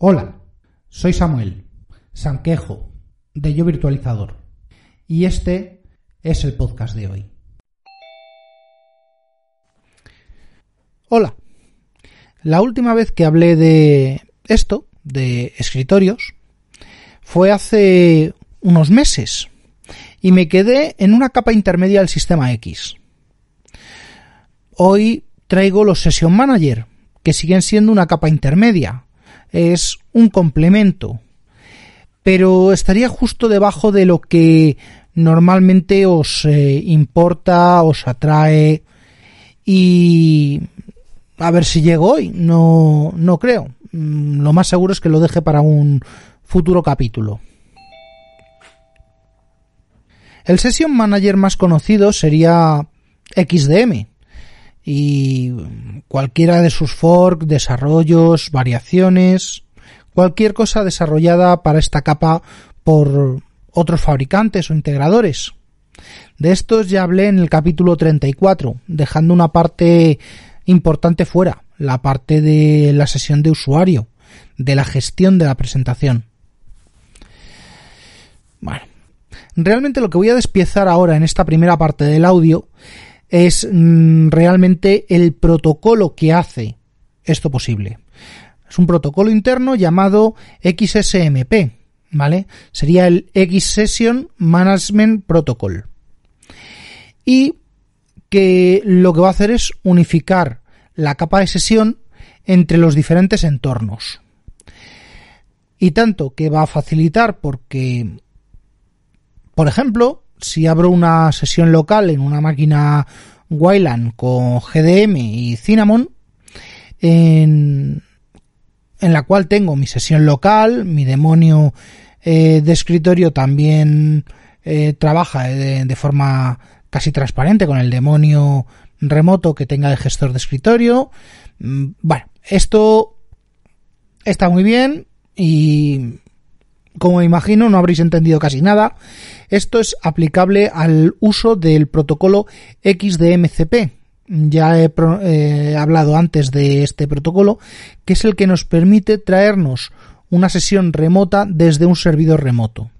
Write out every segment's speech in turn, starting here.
Hola, soy Samuel, Sanquejo, de Yo Virtualizador, y este es el podcast de hoy. Hola, la última vez que hablé de esto, de escritorios, fue hace unos meses, y me quedé en una capa intermedia del sistema X. Hoy traigo los Session Manager, que siguen siendo una capa intermedia, es un complemento, pero estaría justo debajo de lo que normalmente os eh, importa, os atrae y a ver si llego hoy, no, no creo. Mm, lo más seguro es que lo deje para un futuro capítulo. El Session Manager más conocido sería XDM, y cualquiera de sus forks, desarrollos, variaciones, cualquier cosa desarrollada para esta capa por otros fabricantes o integradores. De estos ya hablé en el capítulo 34, dejando una parte importante fuera, la parte de la sesión de usuario, de la gestión de la presentación. Bueno, realmente lo que voy a despiezar ahora en esta primera parte del audio es mm, realmente el protocolo que hace esto posible. Es un protocolo interno llamado XSMP, ¿vale? Sería el X Session Management Protocol. Y que lo que va a hacer es unificar la capa de sesión entre los diferentes entornos. Y tanto que va a facilitar porque, por ejemplo, si abro una sesión local en una máquina Wayland con GDM y Cinnamon, en, en la cual tengo mi sesión local, mi demonio eh, de escritorio también eh, trabaja de, forma casi transparente con el demonio remoto que tenga de gestor de escritorio. Mm, bueno, esto está muy bien y como imagino no habréis entendido casi nada. Esto es aplicable al uso del protocolo XDMCP. Ya he eh, hablado antes de este protocolo, que es el que nos permite traernos una sesión remota desde un servidor remoto.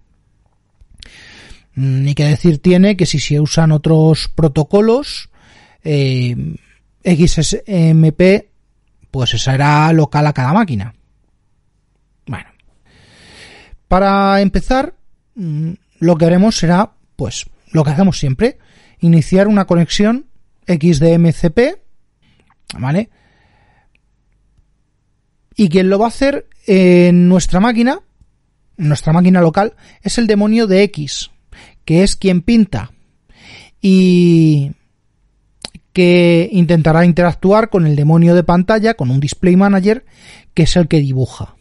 Ni que decir tiene que si se usan otros protocolos, eh, XSMP, pues será local a cada máquina. Para empezar, mm, lo que haremos será, pues, lo que hacemos siempre, iniciar una conexión XDMCP, ¿vale? Y quien lo va a hacer en nuestra máquina, nuestra máquina local, es el demonio de X, que es quien pinta y que intentará interactuar con el demonio de pantalla, con un display manager, que es el que dibuja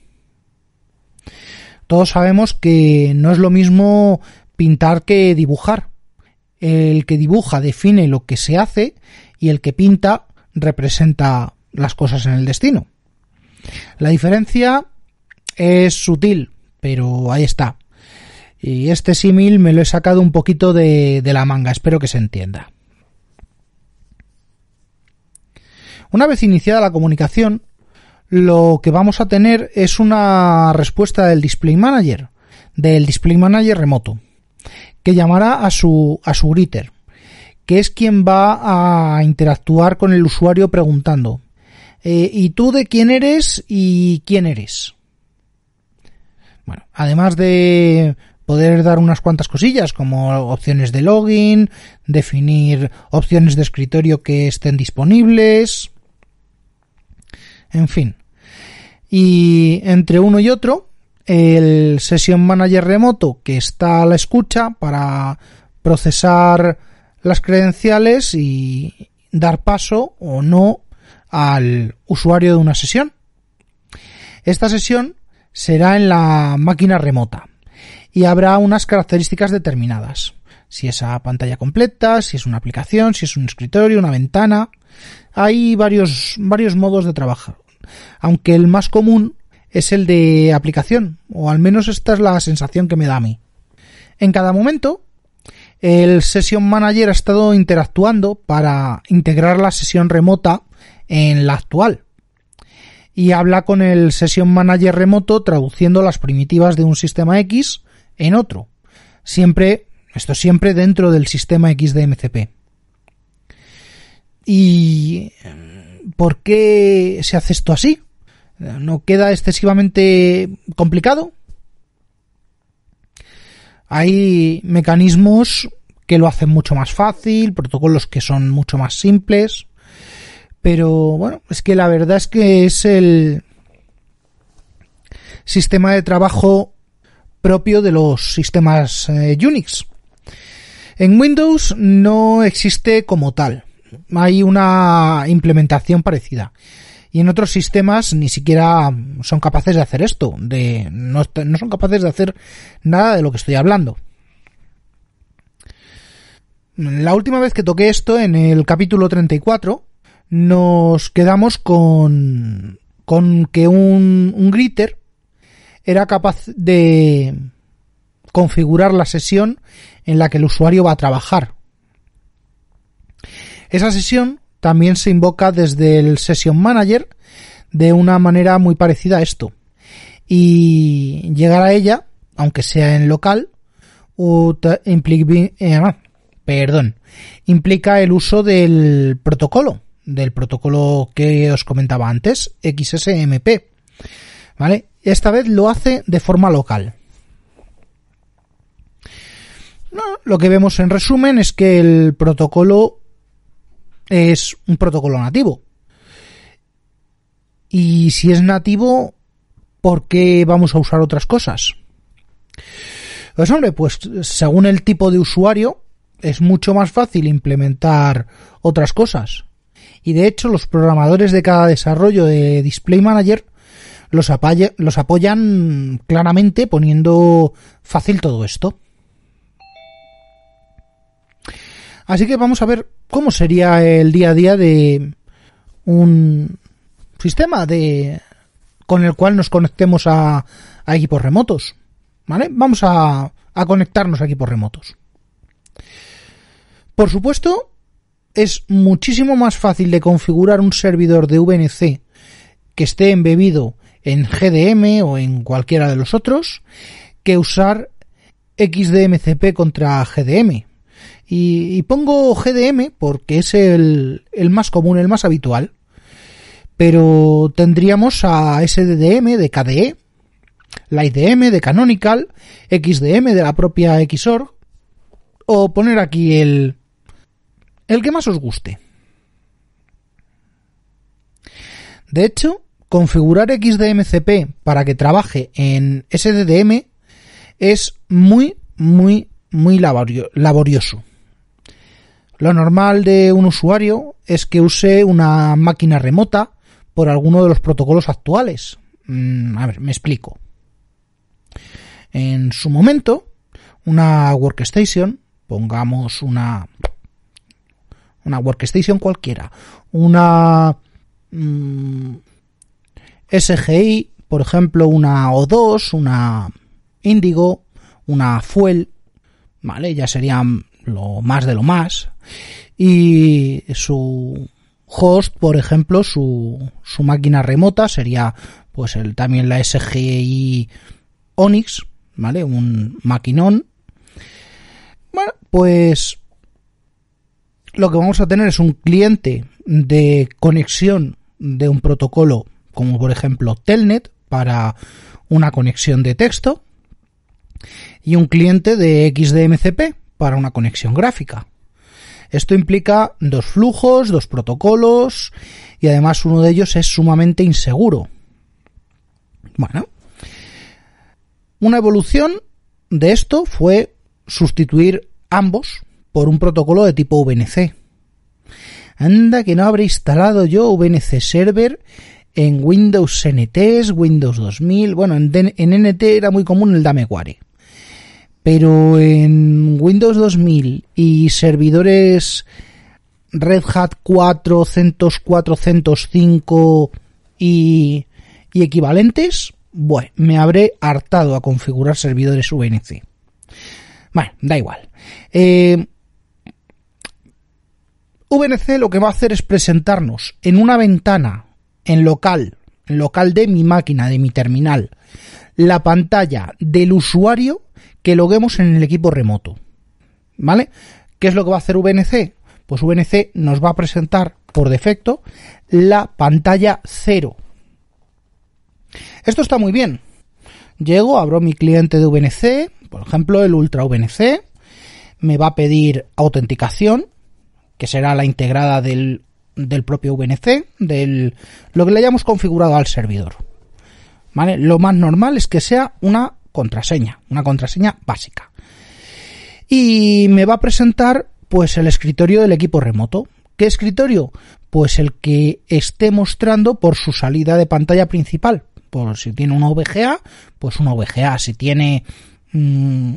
todos sabemos que no es lo mismo pintar que dibujar. El que dibuja define lo que se hace y el que pinta representa las cosas en el destino. La diferencia es sutil, pero ahí está. Y este símil me lo he sacado un poquito de, de la manga, espero que se entienda. Una vez iniciada la comunicación, lo que vamos a tener es una respuesta del Display Manager, del Display Manager remoto, que llamará a su, a su greeter, que es quien va a interactuar con el usuario preguntando, eh, ¿y tú de quién eres y quién eres? Bueno, además de poder dar unas cuantas cosillas como opciones de login, definir opciones de escritorio que estén disponibles, en fin. Y entre uno y otro, el Session Manager remoto que está a la escucha para procesar las credenciales y dar paso o no al usuario de una sesión. Esta sesión será en la máquina remota y habrá unas características determinadas. Si es a pantalla completa, si es una aplicación, si es un escritorio, una ventana. Hay varios, varios modos de trabajar. Aunque el más común es el de aplicación, o al menos esta es la sensación que me da a mí. En cada momento, el Session Manager ha estado interactuando para integrar la sesión remota en la actual. Y habla con el Session Manager remoto traduciendo las primitivas de un sistema X en otro. Siempre, esto siempre dentro del sistema XDMCP. ¿Y por qué se hace esto así? ¿No queda excesivamente complicado? Hay mecanismos que lo hacen mucho más fácil, protocolos que son mucho más simples, pero bueno, es que la verdad es que es el sistema de trabajo propio de los sistemas eh, Unix. En Windows no existe como tal, hay una implementación parecida y en otros sistemas ni siquiera son capaces de hacer esto, de no, son capaces de hacer nada de lo que estoy hablando. La última vez que toqué esto, en el capítulo 34, nos quedamos con, con que un, un gritter era capaz de configurar la sesión en la que el usuario va a trabajar. Esa sesión también se invoca desde el Session Manager de una manera muy parecida a esto. Y llegar a ella, aunque sea en local, eh, perdón, implica el uso del protocolo, del protocolo que os comentaba antes, XSMP. ¿Vale? Esta vez lo hace de forma local. lo que vemos en resumen es que el protocolo es un protocolo nativo. Y si es nativo, ¿por qué vamos a usar otras cosas? Pues hombre, pues según el tipo de usuario, es mucho más fácil implementar otras cosas. Y de hecho, los programadores de cada desarrollo de Display Manager los, los apoyan claramente poniendo fácil todo esto. Así que vamos a ver cómo sería el día a día de un sistema de con el cual nos conectemos a, equipos remotos. ¿Vale? Vamos a, a conectarnos a equipos remotos. Por supuesto, es muchísimo más fácil de configurar un servidor de VNC que esté embebido en GDM o en cualquiera de los otros que usar XDMCP contra GDM. Y, pongo GDM porque es el, más común, el más habitual. Pero tendríamos a SDDM de KDE, la IDM de Canonical, XDM de la propia XOR, o poner aquí el, el que más os guste. De hecho, configurar XDMCP para que trabaje en SDDM es muy, muy, muy laborioso. Lo normal de un usuario es que use una máquina remota por alguno de los protocolos actuales. Mm, a ver, me explico. En su momento, una workstation, pongamos una una workstation cualquiera, una mm, SGI, por ejemplo, una O2, una Indigo, una Fuel, ¿vale? Ya serían lo más de lo más. Y su host, por ejemplo, su, su máquina remota sería pues el, también la SGI Onyx, ¿vale? Un maquinón. Bueno, pues lo que vamos a tener es un cliente de conexión de un protocolo como por ejemplo Telnet para una conexión de texto y un cliente de XDMCP para una conexión gráfica. Esto implica dos flujos, dos protocolos y además uno de ellos es sumamente inseguro. Bueno, una evolución de esto fue sustituir ambos por un protocolo de tipo VNC. Anda que no habré instalado yo VNC Server en Windows NT, Windows 2000, bueno, en, NT era muy común el Dameware. Pero en Windows 2000 y servidores Red Hat 4, CentOS 4, CentOS 5 y, y equivalentes, bueno, me habré hartado a configurar servidores VNC. Bueno, da igual. Eh, VNC lo que va a hacer es presentarnos en una ventana, en local, en local de mi máquina, de mi terminal, la pantalla del usuario que loguemos en el equipo remoto. ¿Vale? ¿Qué es lo que va a hacer VNC? Pues VNC nos va a presentar por defecto la pantalla cero. Esto está muy bien. Llego, abro mi cliente de VNC, por ejemplo el Ultra VNC, me va a pedir autenticación, que será la integrada del, del propio VNC, del, lo que le hayamos configurado al servidor. ¿Vale? Lo más normal es que sea una contraseña, una contraseña básica. Y me va a presentar pues el escritorio del equipo remoto. ¿Qué escritorio? Pues el que esté mostrando por su salida de pantalla principal. Por si tiene una VGA, pues una VGA. Si tiene mm,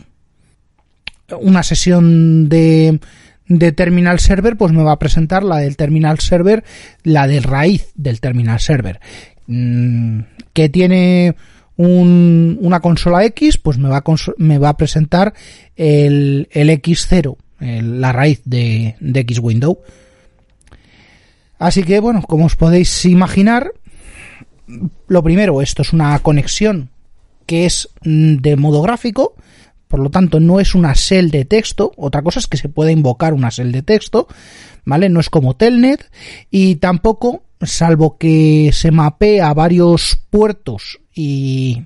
una sesión de, de terminal server, pues me va a presentar la del terminal server, la de raíz del terminal server. Mm, que tiene una consola X, pues me va a, me va a presentar el, el X0, la raíz de, de X Window. Así que, bueno, como os podéis imaginar, lo primero, esto es una conexión que es mm, de modo gráfico, por lo tanto no es una shell de texto, otra cosa es que se puede invocar una shell de texto, ¿vale? No es como Telnet y tampoco, salvo que se mapee a varios puertos y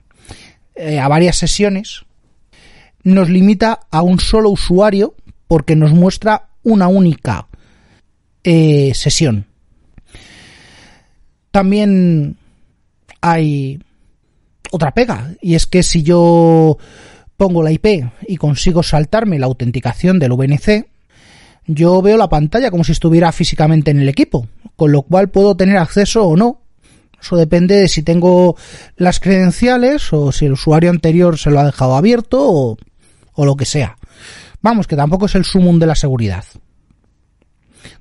eh, a varias sesiones, nos limita a un solo usuario porque nos muestra una única eh, sesión. También hay otra pega y es que si yo pongo la IP y consigo saltarme la autenticación del VNC, yo veo la pantalla como si estuviera físicamente en el equipo, con lo cual puedo tener acceso o no. Eso depende de si tengo las credenciales o si el usuario anterior se lo ha dejado abierto o, o lo que sea. Vamos, que tampoco es el sumum de la seguridad.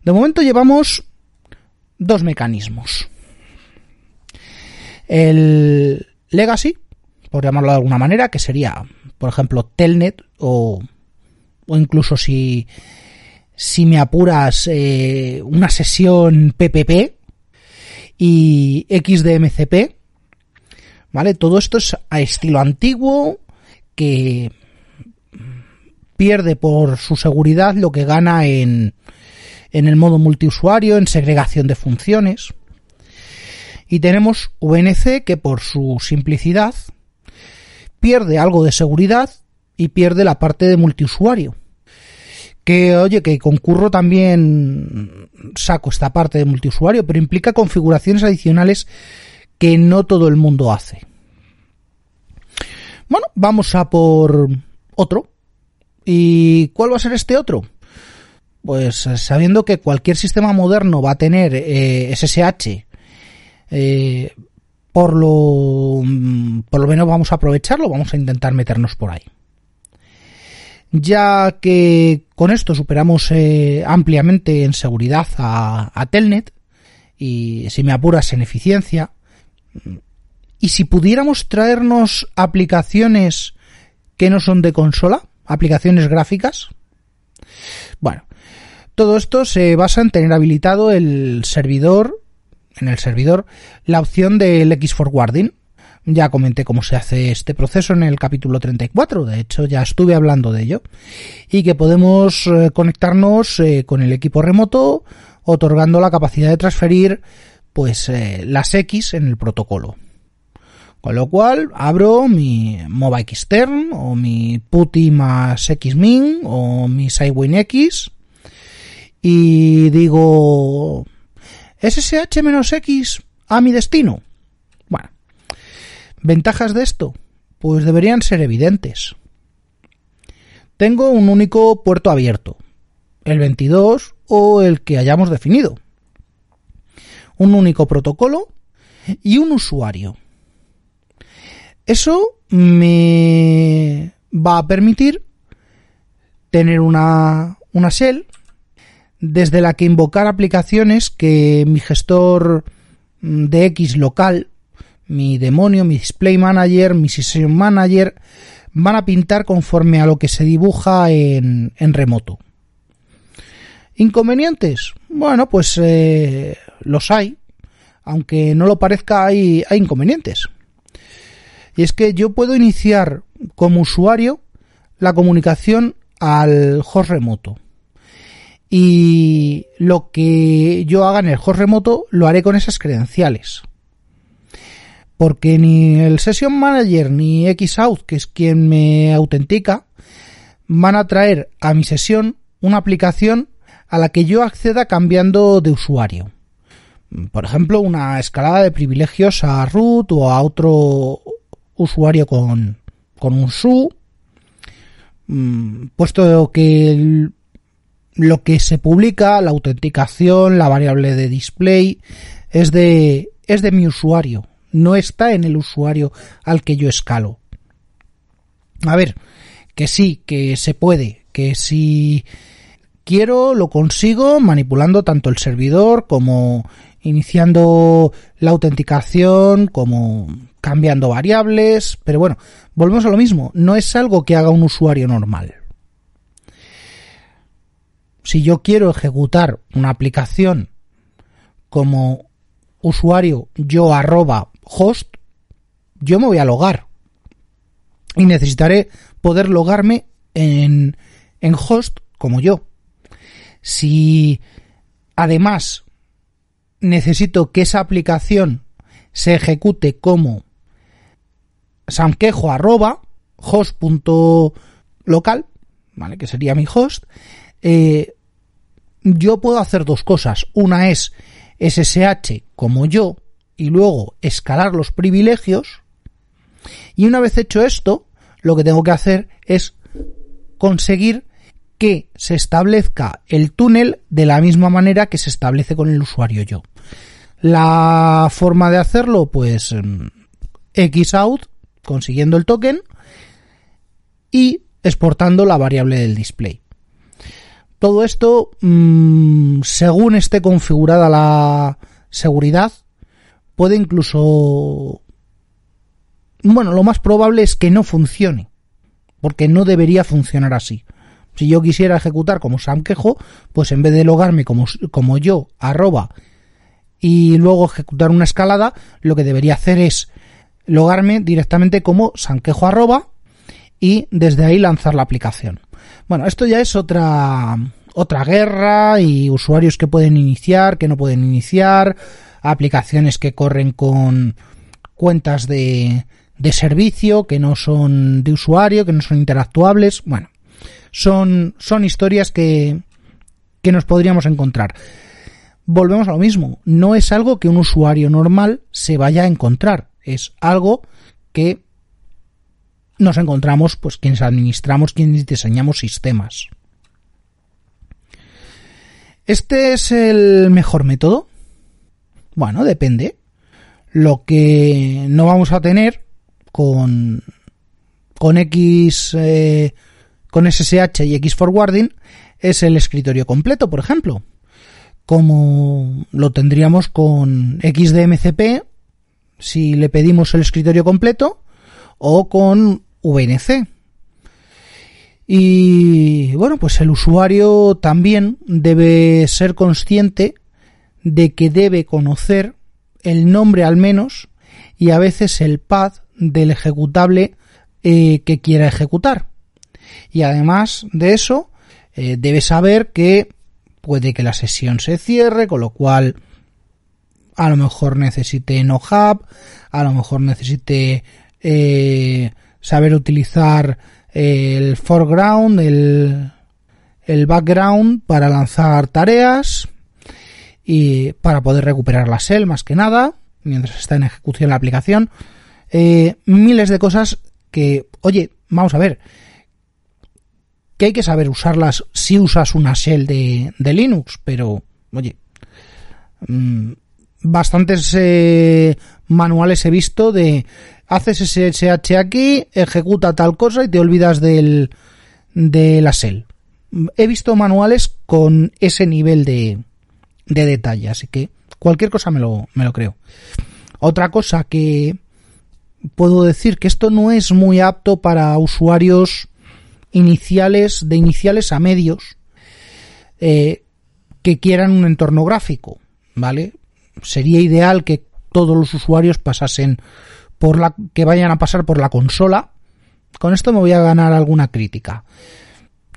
De momento llevamos dos mecanismos. El legacy, por llamarlo de alguna manera, que sería por ejemplo, Telnet o, o incluso si, si me apuras eh, una sesión PPP y XDMCP, ¿vale? Todo esto es a estilo antiguo que pierde por su seguridad lo que gana en, en el modo multiusuario, en segregación de funciones. Y tenemos VNC que por su simplicidad pierde algo de seguridad y pierde la parte de multiusuario. Que, oye, que concurro también saco esta parte de multiusuario, pero implica configuraciones adicionales que no todo el mundo hace. Bueno, vamos a por otro. ¿Y cuál va a ser este otro? Pues eh, sabiendo que cualquier sistema moderno va a tener SSH, eh, eh, por lo, mm, por lo menos vamos a aprovecharlo, vamos a intentar meternos por ahí. Ya que con esto superamos eh, ampliamente en seguridad a, Telnet y si me apuras en eficiencia, y si pudiéramos traernos aplicaciones que no son de consola, aplicaciones gráficas, bueno, todo esto se basa en tener habilitado el servidor en el servidor la opción del X forwarding. Ya comenté cómo se hace este proceso en el capítulo 34, de hecho ya estuve hablando de ello. Y que podemos eh, conectarnos eh, con el equipo remoto otorgando la capacidad de transferir pues eh, las X en el protocolo. Con lo cual abro mi MOBA Xtern o mi PuTTY más Xmin o mi SideWin X y digo SSH-X a mi destino. Ventajas de esto, pues deberían ser evidentes. Tengo un único puerto abierto, el 22 o el que hayamos definido. Un único protocolo y un usuario. Eso me va a permitir tener una, una shell desde la que invocar aplicaciones que mi gestor de X local, mi demonio, mi display manager, mi session manager, van a pintar conforme a lo que se dibuja en, en remoto. ¿Inconvenientes? Bueno, pues eh, los hay. Aunque no lo parezca, hay, hay inconvenientes. Y es que yo puedo iniciar como usuario la comunicación al host remoto. Y lo que yo haga en el host remoto lo haré con esas credenciales. Porque ni el Session Manager ni Xout, que es quien me autentica, van a traer a mi sesión una aplicación a la que yo acceda cambiando de usuario. Por ejemplo, una escalada de privilegios a root o a otro usuario con, con un su, mm, puesto que lo que se publica, la autenticación, la variable de display, es de, es de mi usuario, no está en el usuario al que yo escalo. A ver, que sí, que se puede, que si quiero, lo consigo manipulando tanto el servidor como iniciando la autenticación, como cambiando variables, pero bueno, volvemos a lo mismo, no es algo que haga un usuario normal. Si yo quiero ejecutar una aplicación como usuario yo arroba host, yo me voy a logar. Y necesitaré poder logarme en, en host como yo. Si además necesito que esa aplicación se ejecute como samquejo arroba host.local, ¿vale? Que sería mi host. Eh, yo puedo hacer dos cosas. Una es SSH como yo y luego escalar los privilegios. Y una vez hecho esto, lo que tengo que hacer es conseguir que se establezca el túnel de la misma manera que se establece con el usuario yo. La forma de hacerlo, pues mm, xout, consiguiendo el token y exportando la variable del display. Todo esto, mm, según esté configurada la seguridad, puede incluso... Bueno, lo más probable es que no funcione, porque no debería funcionar así. Si yo quisiera ejecutar como Sam Quejo, pues en vez de logarme como, como yo, arroba, y luego ejecutar una escalada, lo que debería hacer es logarme directamente como sanquejo arroba y desde ahí lanzar la aplicación. Bueno, esto ya es otra, otra guerra y usuarios que pueden iniciar, que no pueden iniciar, aplicaciones que corren con cuentas de, de servicio, que no son de usuario, que no son interactuables. Bueno, son, son historias que, que nos podríamos encontrar. Volvemos a lo mismo, no es algo que un usuario normal se vaya a encontrar, es algo que nos encontramos pues quienes administramos, quienes diseñamos sistemas. ¿Este es el mejor método? Bueno, depende. Lo que no vamos a tener con, con X eh, con SSH y X forwarding es el escritorio completo, por ejemplo, como lo tendríamos con XDMCP si le pedimos el escritorio completo o con VNC. Y bueno, pues el usuario también debe ser consciente de que debe conocer el nombre al menos y a veces el path del ejecutable eh, que quiera ejecutar. Y además de eso, eh, debe saber que puede que la sesión se cierre, con lo cual a lo mejor necesite no hub, a lo mejor necesite eh, saber utilizar el foreground, el, el background para lanzar tareas y para poder recuperar la shell más que nada mientras está en ejecución la aplicación. Eh, miles de cosas que, oye, vamos a ver, que hay que saber usarlas si usas una shell de, Linux, pero oye, mm, bastantes eh, manuales he visto de haces SSH aquí, ejecuta tal cosa y te olvidas del, de la SEL. He visto manuales con ese nivel de, de detalle, así que cualquier cosa me lo, me lo creo. Otra cosa que puedo decir que esto no es muy apto para usuarios iniciales, de iniciales a medios, eh, que quieran un entorno gráfico, ¿vale? Sería ideal que todos los usuarios pasasen por la, que vayan a pasar por la consola. Con esto me voy a ganar alguna crítica.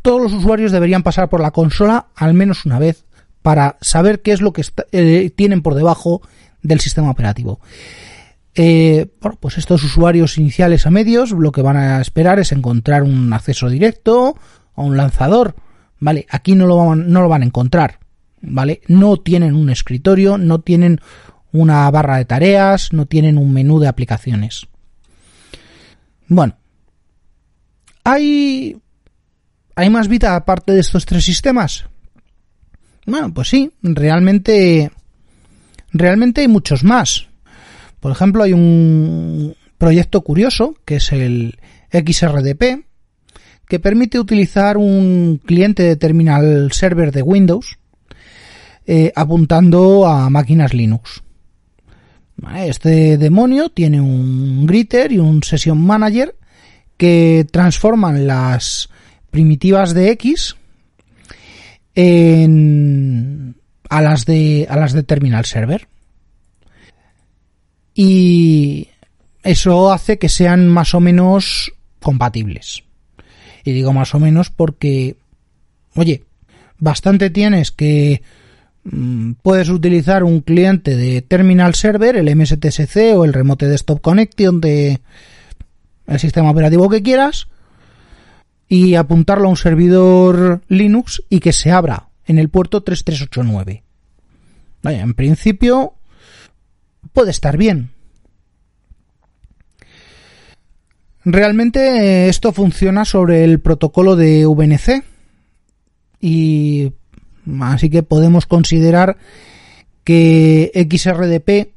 Todos los usuarios deberían pasar por la consola al menos una vez para saber qué es lo que eh, tienen por debajo del sistema operativo. Eh, bueno, pues estos usuarios iniciales a medios lo que van a esperar es encontrar un acceso directo a un lanzador. Vale, aquí no lo van, no lo van a encontrar. Vale, no tienen un escritorio, no tienen una barra de tareas, no tienen un menú de aplicaciones. Bueno, hay hay más vida aparte de estos tres sistemas. Bueno, pues sí, realmente realmente hay muchos más. Por ejemplo, hay un proyecto curioso que es el XRDP, que permite utilizar un cliente de terminal server de Windows eh, apuntando a máquinas Linux. Este demonio tiene un greeter y un session manager que transforman las primitivas de X en, a las de a las de terminal server y eso hace que sean más o menos compatibles. Y digo más o menos porque, oye, bastante tienes que mm, puedes utilizar un cliente de terminal server, el MSTSC o el Remote Desktop Connection de el sistema operativo que quieras y apuntarlo a un servidor Linux y que se abra en el puerto 3389. Vaya, en principio puede estar bien. Realmente eh, esto funciona sobre el protocolo de VNC y así que podemos considerar que XRDP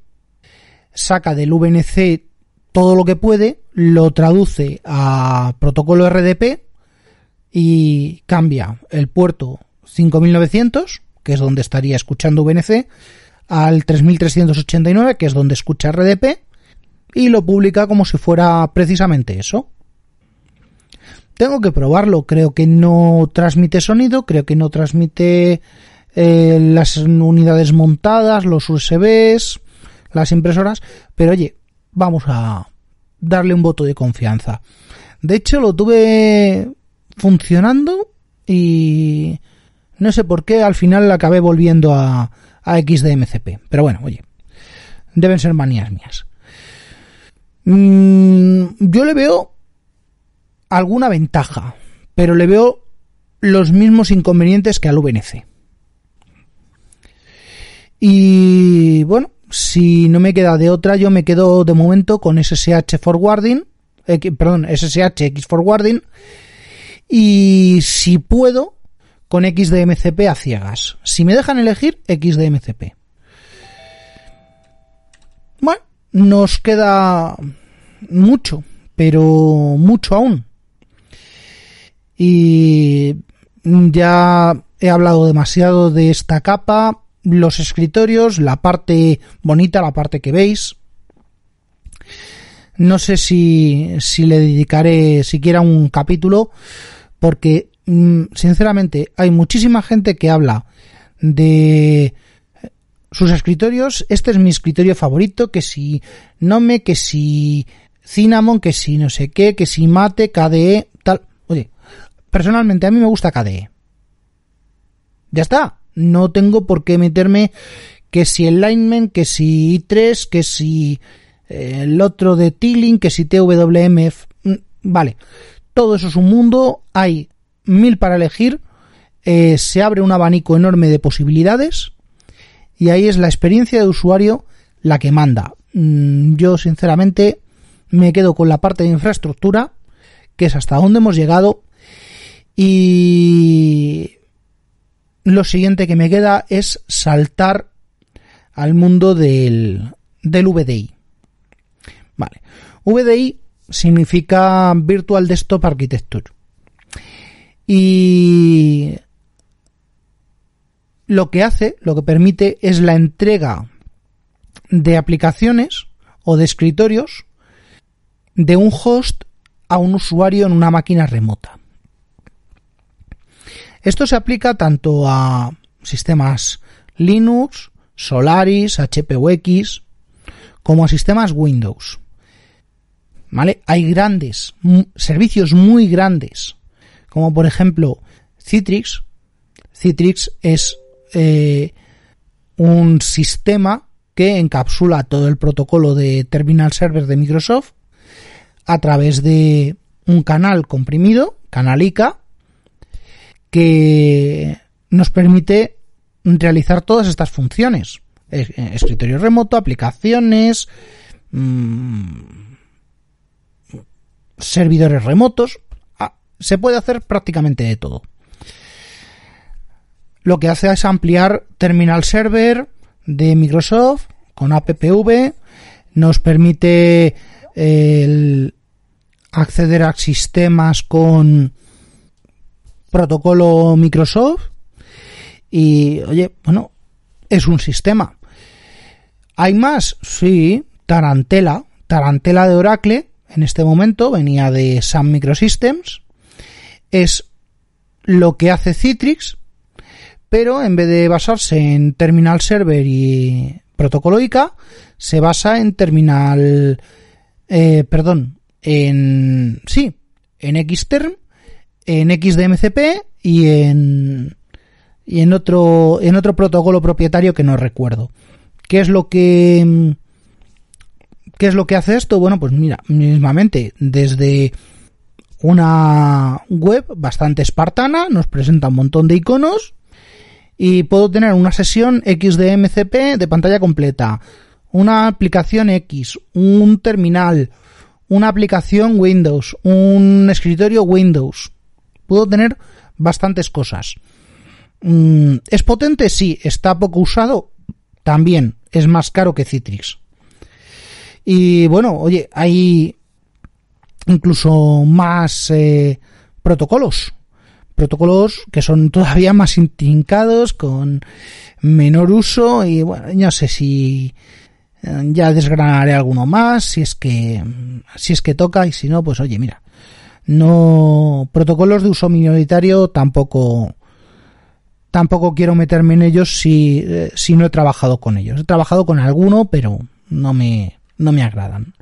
saca del VNC todo lo que puede, lo traduce a protocolo RDP y cambia el puerto 5900, que es donde estaría escuchando VNC, al 3389, que es donde escucha RDP, y lo publica como si fuera precisamente eso. Tengo que probarlo, creo que no transmite sonido, creo que no transmite eh, las unidades montadas, los USBs, las impresoras, pero oye, vamos a darle un voto de confianza. De hecho, lo tuve funcionando y no sé por qué al final acabé volviendo a, a XDMCP. Pero bueno, oye, deben ser manías mías. Mm, yo le veo alguna ventaja, pero le veo los mismos inconvenientes que al VNC. Y bueno, si no me queda de otra, yo me quedo de momento con SSH forwarding, perdón, SSH X forwarding y si puedo con XDMCP a ciegas. Si me dejan elegir XDMCP. Bueno, nos queda mucho, pero mucho aún. Y ya he hablado demasiado de esta capa, los escritorios, la parte bonita, la parte que veis. No sé si, si le dedicaré siquiera un capítulo, porque mm, sinceramente hay muchísima gente que habla de sus escritorios. Este es mi escritorio favorito, que si Nome, que si Cinnamon, que si no sé qué, que si Mate, KDE, tal. Oye, personalmente a mí me gusta KDE. Ya está. No tengo por qué meterme que si Lineman, que si i3, que si el otro de Tiling, que si TWMF. Mm, vale. Todo eso es un mundo. Hay mil para elegir. Eh, se abre un abanico enorme de posibilidades. Y ahí es la experiencia de usuario la que manda. Mm, yo, sinceramente, me quedo con la parte de infraestructura, que es hasta donde hemos llegado, y lo siguiente que me queda es saltar al mundo del, del VDI. Vale. VDI significa Virtual Desktop Architecture. Y lo que hace, lo que permite es la entrega de aplicaciones o de escritorios de un host a un usuario en una máquina remota. Esto se aplica tanto a sistemas Linux, Solaris, HPUX, como a sistemas Windows. ¿Vale? Hay grandes, servicios muy grandes, como por ejemplo Citrix. Citrix es eh, un sistema que encapsula todo el protocolo de Terminal Server de Microsoft a través de un canal comprimido, canal ICA, que nos permite realizar todas estas funciones. Eh, escritorio remoto, aplicaciones, mmm, servidores remotos. Se puede hacer prácticamente de todo. Lo que hace es ampliar Terminal Server de Microsoft con AppV. Nos permite acceder a sistemas con protocolo Microsoft. Y, oye, bueno, es un sistema. ¿Hay más? Sí, Tarantela. Tarantela de Oracle en este momento, venía de Sun Microsystems, es lo que hace Citrix, pero en vez de basarse en Terminal Server y protocolo ICA, se basa en Terminal, eh, perdón, en, sí, en Xterm, en XDMCP y en, y en otro, en otro protocolo propietario que no recuerdo. ¿Qué es lo que, ¿Qué es lo que hace esto? Bueno, pues mira, mismamente desde una web bastante espartana, nos presenta un montón de iconos y puedo tener una sesión XDMCP de pantalla completa, una aplicación X, un terminal, una aplicación Windows, un escritorio Windows. Puedo tener bastantes cosas. Mm, ¿Es potente? Sí. ¿Está poco usado? También. Es más caro que Citrix. Y bueno, oye, hay incluso más eh, protocolos. Protocolos que son todavía más intrincados, con menor uso y bueno, no sé si eh, ya desgranaré alguno más, si es que si es que toca y si no, pues oye, mira, no protocolos de uso minoritario tampoco tampoco quiero meterme en ellos si, eh, si no he trabajado con ellos. He trabajado con alguno, pero no me no me agradan.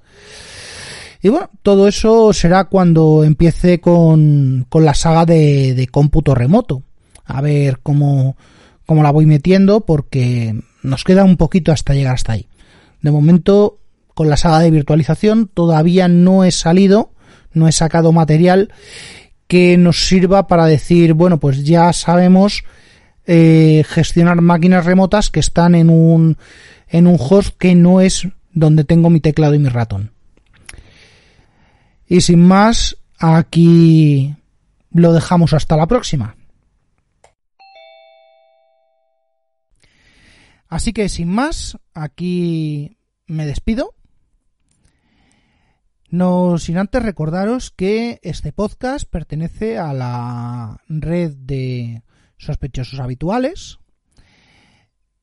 Y bueno, todo eso será cuando empiece con, con la saga de, de, cómputo remoto. A ver cómo, cómo la voy metiendo porque nos queda un poquito hasta llegar hasta ahí. De momento, con la saga de virtualización todavía no he salido, no he sacado material que nos sirva para decir, bueno, pues ya sabemos eh, gestionar máquinas remotas que están en un, en un host que no es donde tengo mi teclado y mi ratón. Y sin más, aquí lo dejamos hasta la próxima. Así que sin más, aquí me despido. No sin antes recordaros que este podcast pertenece a la red de sospechosos habituales,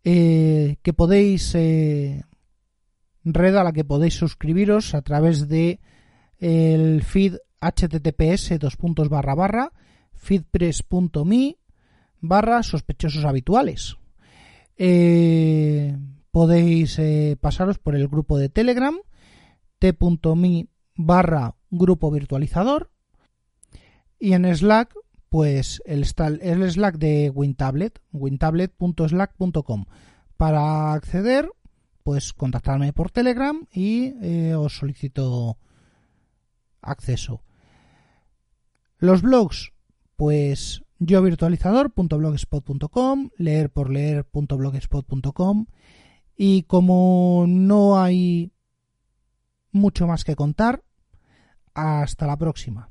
eh, que podéis eh, red a la que podéis suscribiros a través de el feed https dos puntos barra barra feedpress.me barra sospechosos habituales. Eh, podéis eh, pasaros por el grupo de Telegram t.me barra grupo virtualizador y en Slack pues el, el Slack de WinTablet wintablet.slack.com para acceder pues contactarme por Telegram y eh, os solicito acceso. Los blogs, pues yo virtualizador.blogspot.com, leer por leer.blogspot.com y como no hay mucho más que contar, hasta la próxima.